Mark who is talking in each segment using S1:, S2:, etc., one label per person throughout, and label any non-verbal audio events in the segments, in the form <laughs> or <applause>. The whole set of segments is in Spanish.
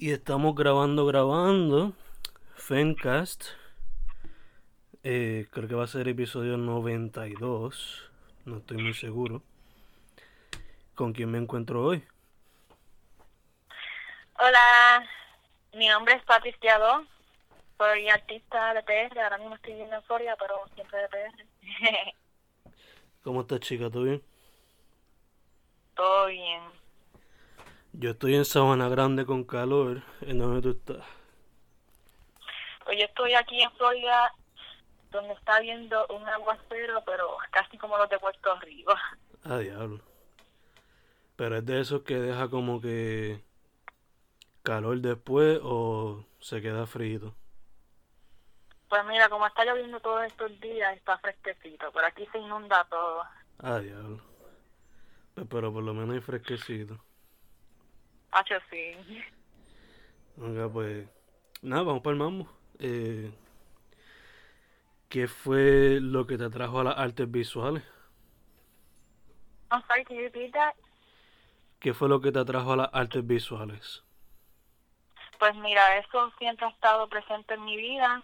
S1: Y estamos grabando, grabando. Fencast. Eh, creo que va a ser episodio 92. No estoy muy seguro. ¿Con quién me encuentro hoy?
S2: Hola, mi nombre es Patricia Do. Soy artista de PR. Ahora mismo estoy viviendo en Florida, pero siempre de PR. <laughs>
S1: ¿Cómo estás, chica? ¿Todo bien?
S2: Todo bien.
S1: Yo estoy en Sabana Grande con calor. ¿En dónde tú estás?
S2: Pues yo estoy aquí en Florida, donde está viendo un aguacero, pero casi como los de Puerto Rico.
S1: Ah, diablo. Pero es de esos que deja como que calor después o se queda frío.
S2: Pues mira, como está lloviendo todos estos días, está fresquecito, pero aquí se inunda todo.
S1: Ah, diablo. Pues, pero por lo menos hay fresquecito.
S2: Hacho, sí.
S1: Pues. Nada, vamos para el mambo. Eh, ¿Qué fue lo que te atrajo a las artes visuales?
S2: I'm sorry, can you repeat that?
S1: ¿Qué fue lo que te atrajo a las artes visuales?
S2: Pues mira, eso siempre ha estado presente en mi vida.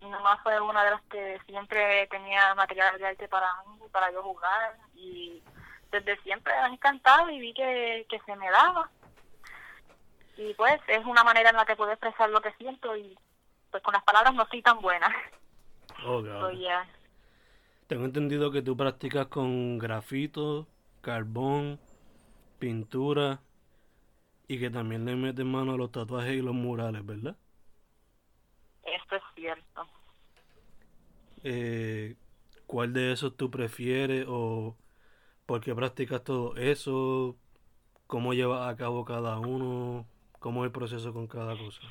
S2: Mi mamá fue una de las que siempre tenía material de arte para mí, para yo jugar. Y desde siempre me ha encantado y vi que, que se me daba. Y pues es una manera en la que puedo expresar lo que siento y pues con las palabras no soy tan buena.
S1: Oh, <laughs>
S2: So,
S1: God.
S2: yeah.
S1: Tengo entendido que tú practicas con grafito, carbón, pintura y que también le metes mano a los tatuajes y los murales, ¿verdad?
S2: Esto es cierto.
S1: Eh, ¿Cuál de esos tú prefieres o por qué practicas todo eso? ¿Cómo llevas a cabo cada uno? ¿Cómo es el proceso con cada cosa?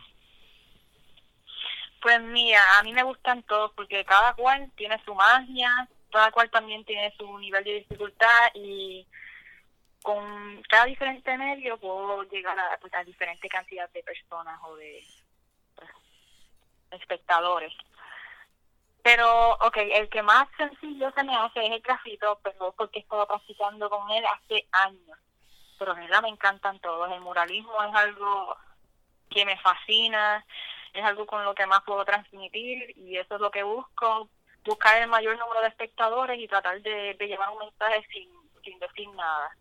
S2: Pues mira, a mí me gustan todos porque cada cual tiene su magia, cada cual también tiene su nivel de dificultad y con cada diferente medio puedo llegar a, pues, a diferente cantidad de personas o de pues, espectadores. Pero, ok, el que más sencillo se me hace es el grafito, pero porque he estado practicando con él hace años. Pero verdad me encantan todos. El muralismo es algo que me fascina, es algo con lo que más puedo transmitir y eso es lo que busco, buscar el mayor número de espectadores y tratar de, llevar un mensaje sin, sin decir nada.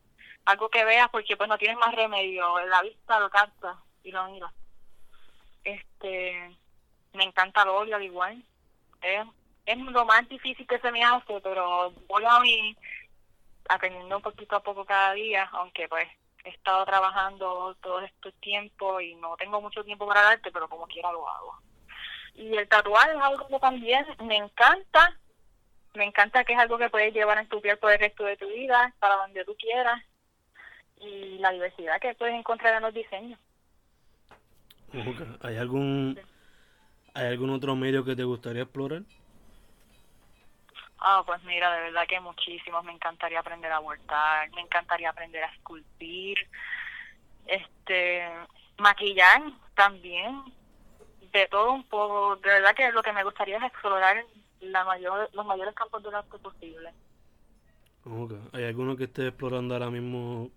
S2: Algo que veas porque pues no tienes más remedio, la vista lo capta y lo mira. Este, me encanta óleo al igual. Es, es lo más difícil que se me hace, pero voy a ir aprendiendo poquito a poco cada día, aunque pues he estado trabajando todo este tiempo y no tengo mucho tiempo para el arte, pero como quiera lo hago. Y el tatuaje es algo que también me encanta, me encanta que es algo que puedes llevar en tu piel por el resto de tu vida, para donde tú quieras, y la diversidad que puedes encontrar en los diseños.
S1: ¿Hay algún, ¿Hay algún otro medio que te gustaría explorar?
S2: Ah, pues mira, de verdad que muchísimos. Me encantaría aprender a bordar, me encantaría aprender a esculpir, este, maquillar también, de todo un poco. De verdad que lo que me gustaría es explorar la mayor, los mayores campos del arte posible.
S1: Ok. ¿Hay alguno que esté explorando ahora mismo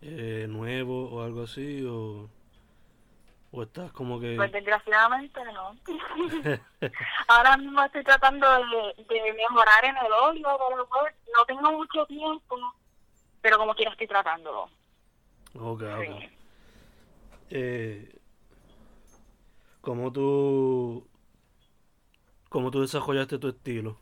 S1: eh, nuevo o algo así? ¿O, o estás como que...
S2: Pues desgraciadamente no. <laughs> Ahora mismo estoy tratando de, de mejorar en el pues, no tengo mucho tiempo, pero como quiera estoy tratándolo.
S1: Ok, ok.
S2: Sí.
S1: Eh, ¿cómo tú, cómo tú desarrollaste tu estilo?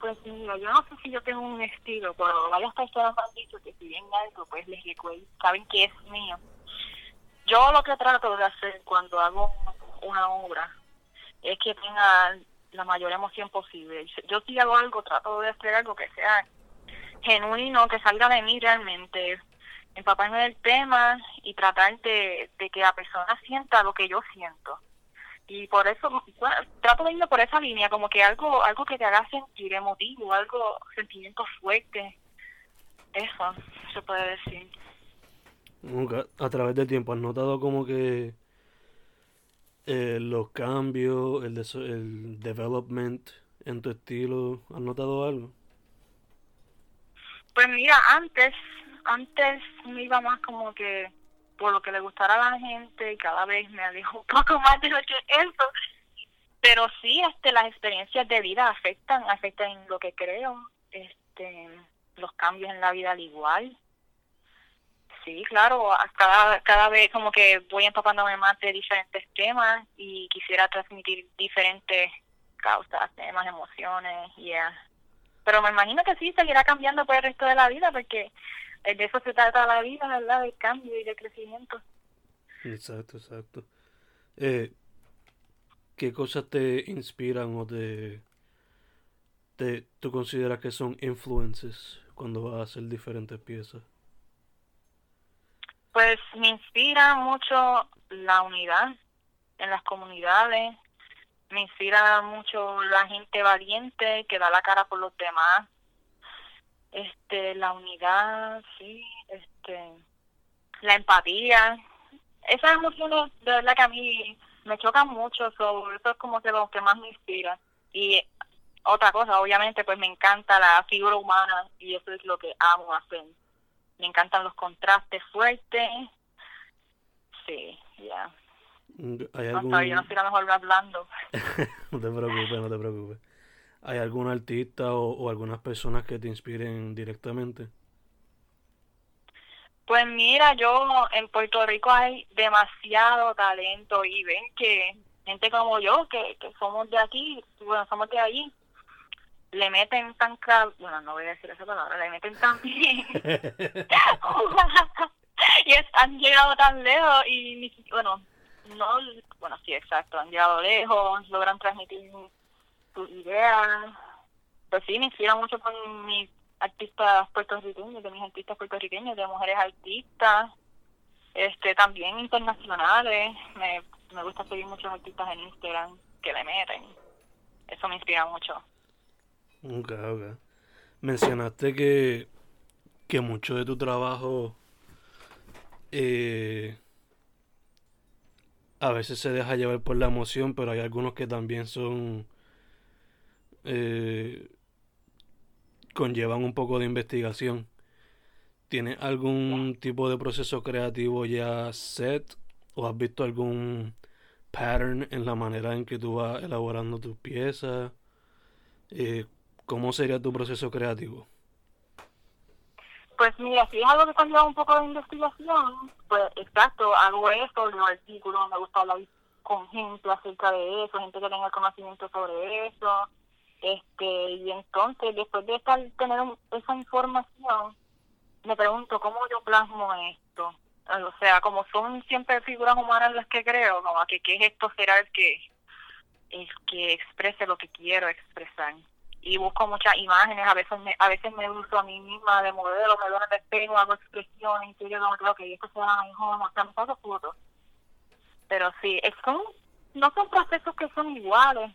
S2: Pues mira, yo no sé si yo tengo un estilo, pero varias personas me han dicho que si ven algo, pues les recuerdo, saben que es mío. Yo lo que trato de hacer cuando hago una obra es que tenga la mayor emoción posible. Yo si hago algo, trato de hacer algo que sea genuino, que salga de mí realmente, empaparme del tema y tratar de, de que la persona sienta lo que yo siento. Y por eso, trato de irme por esa línea, como que algo algo que te haga sentir emotivo, algo, sentimientos fuertes. Eso se puede decir.
S1: Nunca, a través del tiempo, ¿has notado como que eh, los cambios, el, el development en tu estilo, ¿has notado algo?
S2: Pues mira, antes, antes me iba más como que por lo que le gustara a la gente y cada vez me alejo un poco <laughs> más de lo que eso. Pero sí, este, las experiencias de vida afectan, afectan en lo que creo, este, los cambios en la vida al igual. Sí, claro, cada, cada vez como que voy empapándome más de diferentes temas y quisiera transmitir diferentes causas, temas, emociones, yeah. Pero me imagino que sí, seguirá cambiando por el resto de la vida porque de eso se trata la vida, ¿verdad? De cambio y de crecimiento.
S1: Exacto, exacto. Eh, ¿qué cosas te inspiran o te, te tú consideras que son influences cuando vas a hacer diferentes piezas?
S2: Pues me inspira mucho la unidad en las comunidades, me inspira mucho la gente valiente que da la cara por los demás, este, la unidad, sí, este, la empatía, esas emociones de verdad que a mí me chocan mucho, sobre eso es como que lo que más me inspira. Y otra cosa, obviamente, pues me encanta la figura humana y eso es lo que amo hacer. Me encantan los contrastes fuertes. Sí, ya.
S1: Mm, ¿Hay
S2: No yo no
S1: algún...
S2: soy la mejor hablando. <laughs>
S1: No te preocupes, no te preocupes. ¿Hay algún artista o, o algunas personas que te inspiren directamente?
S2: Pues mira, yo en Puerto Rico hay demasiado talento y ven que gente como yo, que, que somos de aquí, bueno, somos de allí, le meten tan cab- bueno, no voy a decir esa palabra, le meten tan bien. <laughs> <laughs> Y es- han llegado tan lejos y ni bueno, no, bueno, sí, exacto, han llegado lejos, logran transmitir sus ideas, pues sí, me inspira mucho con mis artistas puertorriqueños, de mis artistas puertorriqueños, de mujeres artistas, este también internacionales, me, me gusta seguir muchos artistas en Instagram que le meten, eso me inspira mucho.
S1: Ok, ok. Mencionaste que, que mucho de tu trabajo eh, a veces se deja llevar por la emoción, pero hay algunos que también son eh, conllevan un poco de investigación. ¿Tienes algún tipo de proceso creativo ya set o has visto algún pattern en la manera en que tú vas elaborando tus piezas? Eh, ¿cómo sería tu proceso creativo?
S2: Pues mira, si es algo que conlleva un poco de investigación, pues exacto, hago eso, leo artículos, me gusta hablar con gente acerca de eso, gente que tenga conocimiento sobre eso, este y entonces después de estar tener esa información, me pregunto cómo yo plasmo esto, o sea, como son siempre figuras humanas las que creo, como que qué gesto será el que el que exprese lo que quiero expresar y busco muchas imágenes, a veces me, a veces me uso a mí misma de modelo, me en el espejo, hago expresiones, y yo como que esto se va mejor, o sea, me saco fotos. Pero sí, es como, no son procesos que son iguales,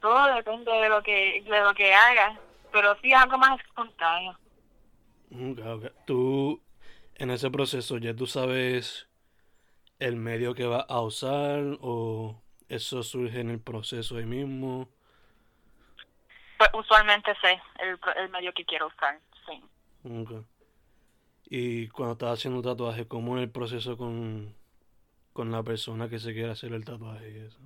S2: todo depende de lo que, de lo que hagas, pero sí es algo más espontáneo.
S1: Ok, ok. Tú, en ese proceso, ya tú sabes el medio que vas a usar o eso surge en el proceso ahí mismo.
S2: Pues usualmente sé el, el medio que quiero usar, sí.
S1: Ok. Y cuando estás haciendo tatuaje, ¿cómo es el proceso con, con la persona que se quiere hacer el tatuaje y eso?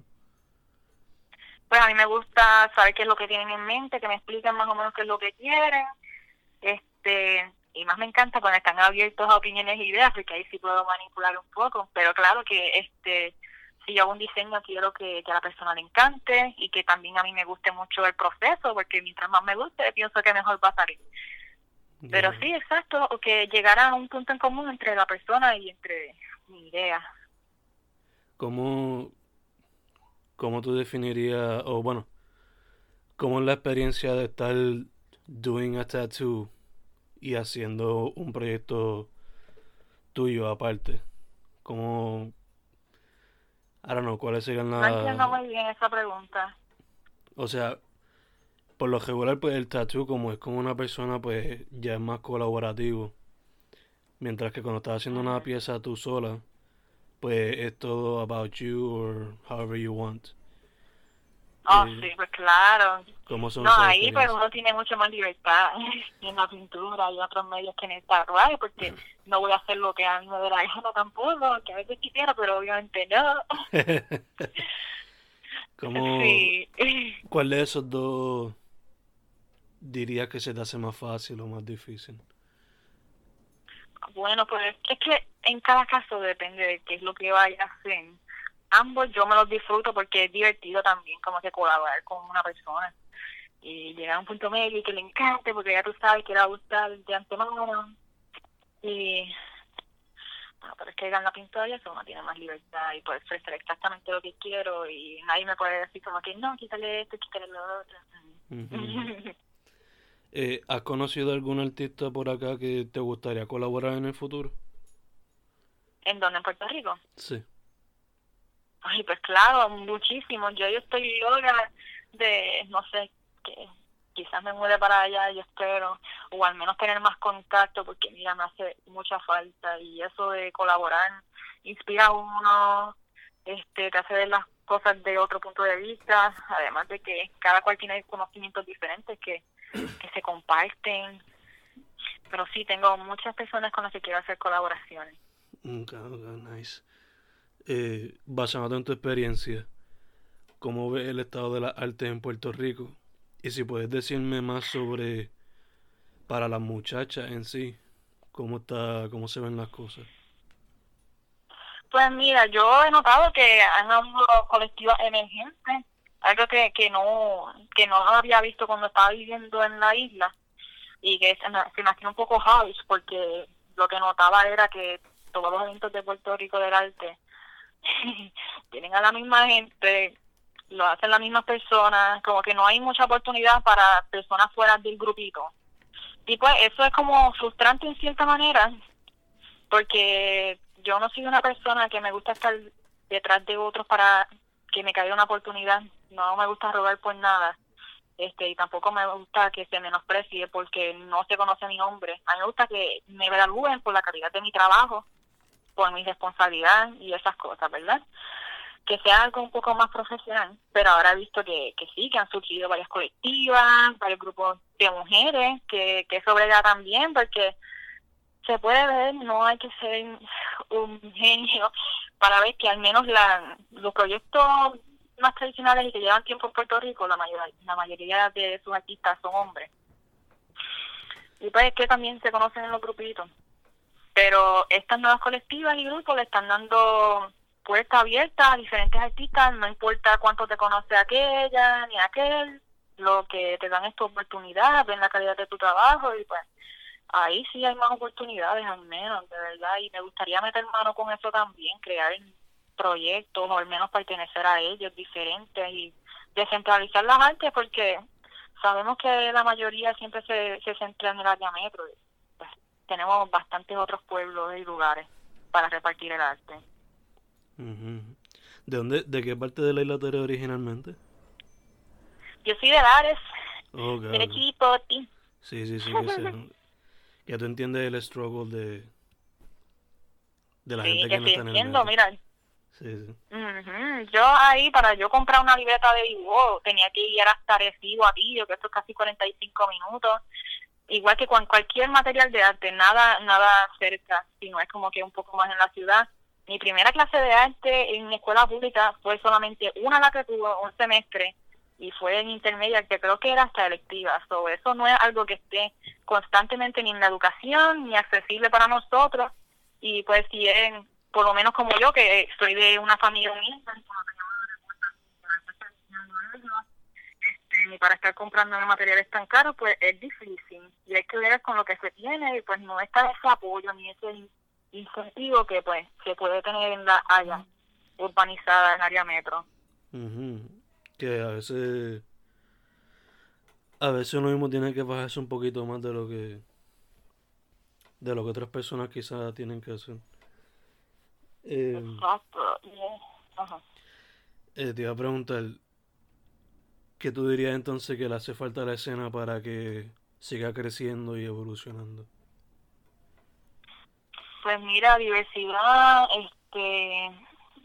S2: Pues a mí me gusta saber qué es lo que tienen en mente, que me expliquen más o menos qué es lo que quieren. Este, y más me encanta cuando están abiertos a opiniones e ideas, porque ahí sí puedo manipular un poco. Pero claro que este si yo hago un diseño quiero que, que a la persona le encante y que también a mí me guste mucho el proceso, porque mientras más me guste, pienso que mejor va a salir. Pero sí, exacto, o que llegara a un punto en común entre la persona y entre mi idea.
S1: ¿Cómo, cómo tú definirías, o bueno, cómo es la experiencia de estar doing a tattoo y haciendo un proyecto tuyo aparte? Como, I don't know, ¿cuáles serían
S2: No entiendo
S1: las...
S2: muy bien esa pregunta.
S1: O sea, por lo regular, pues el tattoo como es como una persona, pues ya es más colaborativo. Mientras que cuando estás haciendo una pieza tú sola, pues es todo about you or however you want.
S2: Oh,
S1: Eh,
S2: sí, pues claro.
S1: ¿Cómo son
S2: No, ahí pues uno tiene mucho más libertad <laughs> en la pintura y otros medios que en el tatuaje, porque no voy a hacer lo que a mí me dé la gana tampoco, que a veces quisiera, pero obviamente no. <laughs>
S1: ¿Cómo, <laughs>
S2: Sí.
S1: cuál de esos dos dirías que se te hace más fácil o más difícil?
S2: Bueno, pues es que en cada caso depende de qué es lo que vaya a hacer. Ambos yo me los disfruto porque es divertido también como que colaborar con una persona y llegar a un punto medio y que le encante porque ya tú sabes que le va a gustar de antemano y bueno, pero es que en la pintura ya uno tiene más libertad y puede ofrecer exactamente lo que quiero y nadie me puede decir como que no, quítale esto, quítale lo otro.
S1: Eh, ¿has conocido algún artista por acá que te gustaría colaborar en el futuro?
S2: ¿En dónde? ¿En Puerto Rico?
S1: Sí.
S2: Ay, pues claro, muchísimo. Yo, yo estoy loca de, no sé, que quizás me mude para allá, yo espero, o al menos tener más contacto, porque mira, me hace mucha falta y eso de colaborar inspira a uno, este, te hace ver las cosas de otro punto de vista, además de que cada cual tiene conocimientos diferentes que, que se comparten. Pero sí, tengo muchas personas con las que quiero hacer colaboraciones.
S1: Ok, ok, nice. Eh, basándote en tu experiencia, ¿cómo ves el estado de las artes en Puerto Rico? Y si puedes decirme más sobre, para las muchachas en sí, cómo está, cómo se ven las cosas.
S2: Pues mira, yo he notado que han habido colectivas emergentes, algo que, que no que no había visto cuando estaba viviendo en la isla y que se me, se hacía un poco house porque lo que notaba era que todos los eventos de Puerto Rico del arte <laughs> tienen a la misma gente, lo hacen las mismas personas, como que no hay mucha oportunidad para personas fuera del grupito. Y pues eso es como frustrante en cierta manera, porque yo no soy una persona que me gusta estar detrás de otros para que me caiga una oportunidad. No me gusta robar por nada. Este, y tampoco me gusta que se menosprecie porque no se conoce mi nombre. A mí me gusta que me evalúen por la calidad de mi trabajo, por mi responsabilidad y esas cosas, ¿verdad? Que sea algo un poco más profesional. Pero ahora he visto que, que sí, que han surgido varias colectivas, varios grupos de mujeres, que, que eso brega también, porque se puede ver, no hay que ser un genio para ver que al menos la, los proyectos más tradicionales y que llevan tiempo en Puerto Rico, la mayoría, la mayoría de sus artistas son hombres. Y pues es que también se conocen en los grupitos. Pero estas nuevas colectivas y grupos le están dando puerta abierta a diferentes artistas, no importa cuánto te conoce aquella ni aquel, lo que te dan es tu oportunidad, ven la calidad de tu trabajo y pues ahí sí hay más oportunidades al menos, de verdad, y me gustaría meter mano con eso también, crear proyectos o al menos pertenecer a ellos diferentes y descentralizar las artes porque sabemos que la mayoría siempre se, se centra en el área metro. Tenemos bastantes otros pueblos y lugares para repartir el arte.
S1: Ujú. ¿De dónde, de qué parte de la isla tú eres originalmente?
S2: Yo soy de Lares,
S1: Oh,
S2: de
S1: cabrón.
S2: Chipoti.
S1: Sí, sí, sí, que. <laughs> Ya tú entiendes el struggle de, de la
S2: Sí,
S1: gente
S2: que
S1: que no está en el
S2: entiendo, mira,
S1: Sí, sí.
S2: Ujú. Yo ahí, para yo comprar una libreta de dibujo, tenía que ir hasta Recibo a Pillo, que esto es casi 45 minutos. Igual que con cualquier material de arte, nada nada cerca, sino es como que un poco más en la ciudad. Mi primera clase de arte en escuela pública fue solamente una la que tuvo un semestre y fue en intermedia, que creo que era hasta electiva. So, eso no es algo que esté constantemente ni en la educación ni accesible para nosotros. Y pues si es, por lo menos como yo, que soy de una familia unida, este, y para estar comprando materiales tan caros, pues es difícil. Y hay que ver con lo que se tiene y pues no está ese apoyo ni ese in- incentivo que pues se puede tener en la área urbanizada en área metro.
S1: Ujú. Que a veces. A veces uno mismo tiene que bajarse un poquito más de lo que. de lo que otras personas quizás tienen que hacer. Eh,
S2: Exacto. y es- Ajá.
S1: eh, te iba a preguntar, ¿qué tú dirías entonces que le hace falta a la escena para que siga creciendo y evolucionando?
S2: Pues mira, diversidad, este,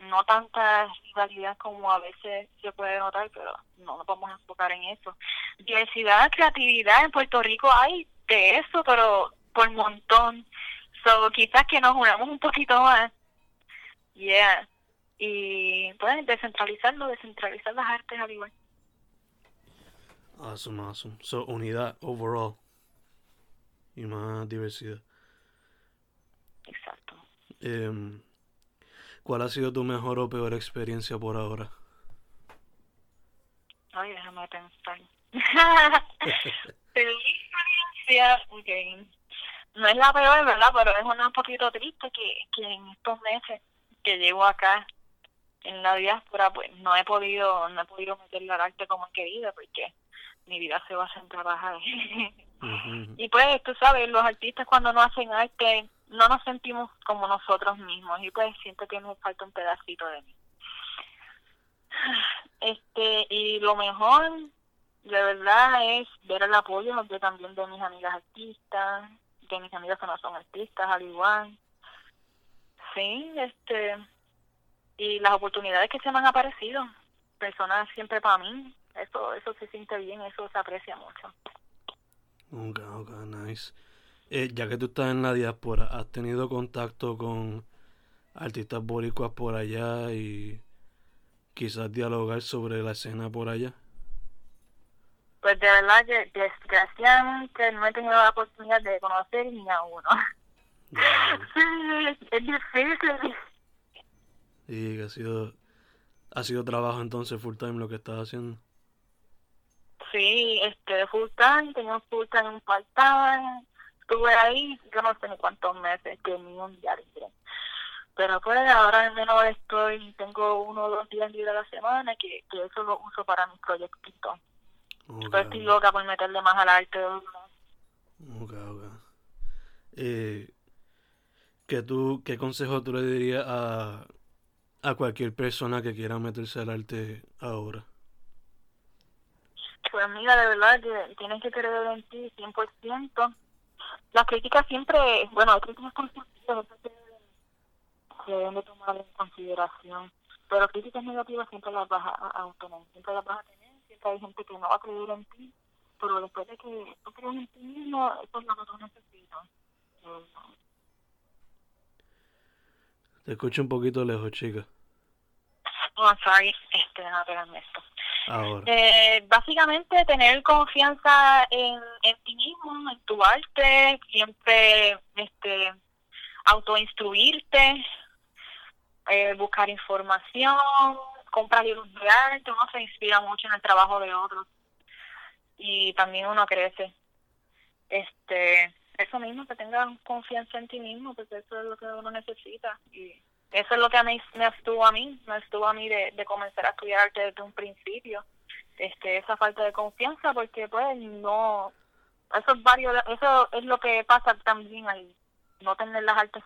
S2: no tanta rivalidad como a veces se puede notar, pero no nos vamos a enfocar en eso. Diversidad, creatividad, en Puerto Rico hay de eso, pero por montón. So, quizás que nos unamos un poquito más. Yeah. Y pues descentralizarlo, descentralizar las artes al igual.
S1: Awesome, awesome. So, unidad overall. Y más diversidad.
S2: Exacto.
S1: Em, ¿cuál ha sido tu mejor o peor experiencia por ahora?
S2: Ay, déjame pensar. <laughs> Feliz experiencia, ok. No es la peor, ¿verdad? Pero es una un poquito triste que, que en estos meses que llevo acá en la diáspora, pues no he podido, no he podido meterle al arte como he querido porque mi vida se basa en trabajar. <laughs>
S1: Ujú.
S2: y pues, tú sabes, los artistas cuando no hacen arte no nos sentimos como nosotros mismos y pues siento que me falta un pedacito de mí. <sighs> Este, y lo mejor, de verdad, es ver el apoyo de también de mis amigas artistas, de mis amigas que no son artistas, al igual. Sí, este, y las oportunidades que se me han aparecido, personas siempre para mí, eso, eso se siente bien, eso se aprecia mucho.
S1: Ok, ok, nice. Eh, ya que tú estás en la diáspora, ¿has tenido contacto con artistas boricuas por allá y quizás dialogar sobre la escena por allá?
S2: Pues de verdad que desgraciadamente no he tenido la oportunidad de conocer ni a uno.
S1: Ya, <laughs>
S2: es difícil.
S1: Y que ha sido, ha sido trabajo entonces full time lo que estás haciendo.
S2: Sí, este, full time, tenía un full time, un part time. Estuve ahí, yo no sé ni cuántos meses, que ni un día libre. Pero pues ahora al menos estoy, tengo uno o dos días libres a la semana que, que eso lo uso para mis proyectitos.
S1: Ok,
S2: Pues estoy loca por meterle más al arte.
S1: ok, ok. Eh, ¿qué, tú, ¿Qué consejo tú le dirías a, a cualquier persona que quiera meterse al arte ahora?
S2: Pues mira, de verdad que tienes que creer en ti 100%. Las críticas siempre, bueno, hay críticas constructivas, eso se deben- se deben de tomar en consideración. Pero críticas negativas siempre las vas a, a obtener, siempre las vas a tener, siempre hay gente que no va a creer en ti, pero después de que tú crees en ti mismo, eso es lo que tú necesitas.
S1: Te escucho un poquito lejos, chica.
S2: Oh, I'm sorry, este, pegarme esto. Eh, básicamente tener confianza en, ti mismo, en tu arte, siempre este autoinstruirte, eh, buscar información, comprar libros de arte, uno se inspira mucho en el trabajo de otros y también uno crece. Este, eso mismo, que tengas confianza en ti mismo, porque eso es lo que uno necesita y eso es lo que a mí me estuvo a mí, me estuvo a mí de, comenzar a estudiar arte desde un principio. Este, esa falta de confianza, porque pues no, eso es varios, eso es lo que pasa también al no tener las artes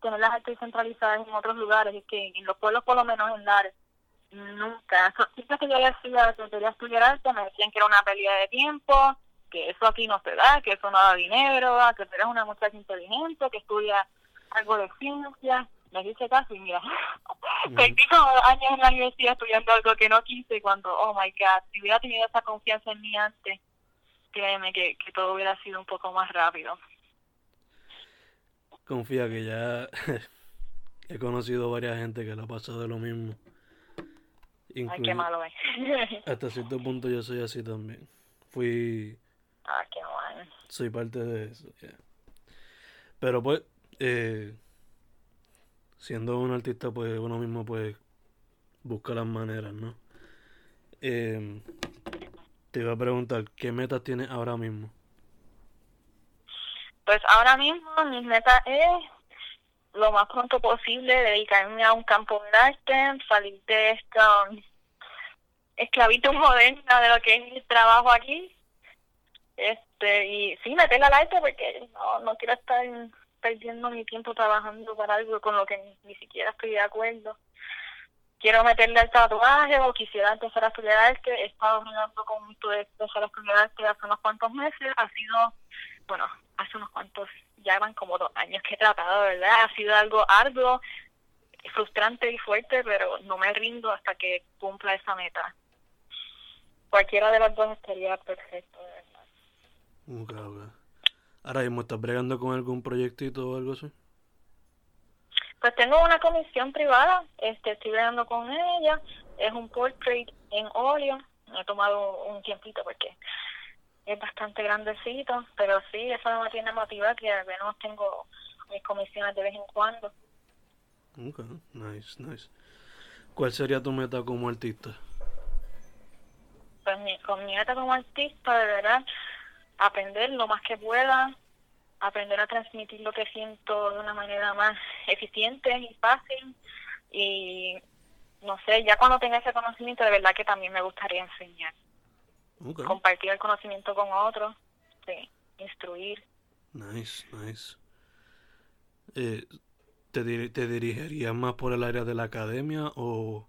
S2: tener las artes centralizadas en otros lugares, es que en los pueblos por lo menos en Lares, nunca, So, siempre que yo había estudiado, que quería estudiar arte, me decían que era una pérdida de tiempo, que eso aquí no se da, que eso no da dinero, que tú eres una muchacha inteligente, que estudia algo de ciencia, me hice caso y mira, perdí como dos años en la universidad estudiando algo que no quise cuando, oh my god, si hubiera tenido esa confianza en mí antes, créeme que, que todo hubiera sido un poco más rápido.
S1: Confía que ya <laughs> he conocido varias gente que le ha pasado lo mismo.
S2: Ay, qué malo es. <laughs>
S1: hasta cierto punto yo soy así también. Fui,
S2: ah, qué
S1: soy parte de eso. yeah. Pero pues, eh, siendo un artista, pues uno mismo pues busca las maneras, ¿no? Eh, te iba a preguntar, ¿qué metas tienes ahora mismo?
S2: Pues ahora mismo mi meta es lo más pronto posible dedicarme a un campo de arte, salir de esta um, esclavitud moderna de lo que es el trabajo aquí. Es Este, y sí, meterla al arte porque no, no quiero estar perdiendo mi tiempo trabajando para algo con lo que ni, siquiera estoy de acuerdo. Quiero meterle al tatuaje o quisiera empezar a estudiar arte. He estado hablando con esto de empezar a estudiar arte hace unos cuantos meses. Ha sido, bueno, hace unos cuantos, ya van como dos años que he tratado, ¿verdad? Ha sido algo arduo, frustrante y fuerte, pero no me rindo hasta que cumpla esa meta. Cualquiera de las dos estaría perfecto, de verdad.
S1: Ok, ok. Ahora mismo estás bregando con algún proyectito o algo así.
S2: Pues tengo una comisión privada, este, estoy bregando con ella, es un portrait en óleo, me he tomado un tiempito porque es bastante grandecito, pero sí, eso me tiene motiva que al menos tengo mis comisiones de vez en cuando.
S1: Ok, nice, nice. ¿Cuál sería tu meta como artista?
S2: Pues mi, con mi meta como artista, de verdad, aprender lo más que pueda, aprender a transmitir lo que siento de una manera más eficiente y fácil y no sé, ya cuando tenga ese conocimiento de verdad que también me gustaría enseñar, compartir el conocimiento con otros, sí, instruir.
S1: nice, nice. Eh, ¿te, ¿Te dirigirías más por el área de la academia o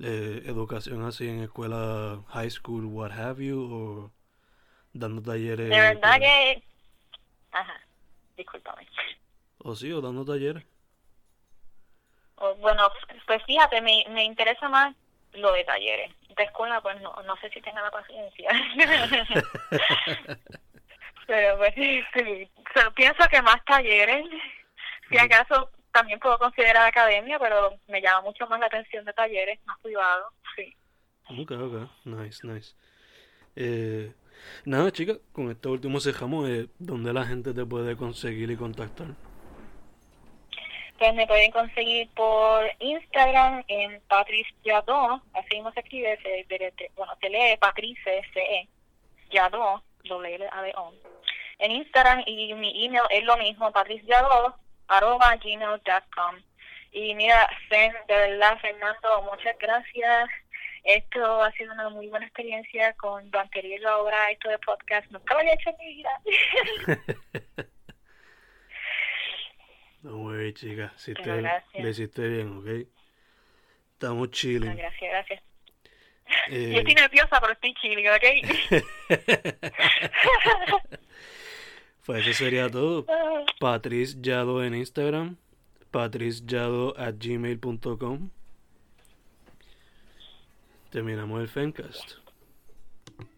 S1: eh, educación así en escuela, high school, what have you, o dando talleres?
S2: De verdad que... Ajá, discúlpame.
S1: O sí, o dando talleres.
S2: O, bueno, pues fíjate, me, me interesa más lo de talleres. De escuela, pues no, no sé si tenga la paciencia. <laughs> Pero pues sí, so, pienso que más talleres. Si acaso también puedo considerar academia, pero me llama mucho más la atención de talleres más privados. Sí.
S1: Ok, ok, nice, nice. Eh, nada, chica, con esto último cerramos. Eh, ¿Dónde la gente te puede conseguir y contactar?
S2: Pues me pueden conseguir por Instagram en Patrice Yadó, así mismo se escribe, bueno, se lee Patrice C-E, Yadó, L A O. En Instagram y mi email es lo mismo, patriciayadó, arroba gmail.com. Y mira, Fen, de verdad, Fernando, muchas gracias. Esto ha sido una muy buena experiencia con Banquería y la obra, esto de podcast. Nunca lo había hecho en mi vida. <laughs>
S1: No worry, chica.
S2: Pero gracias.
S1: le hiciste bien, ¿ok? Estamos chilling.
S2: gracias, gracias.
S1: Eh,
S2: Yo estoy nerviosa, pero estoy chilling, ¿ok? <laughs>
S1: pues eso sería todo. <laughs> Patrice Yado en Instagram. patriceyado at gmail.com. Terminamos el Fencast.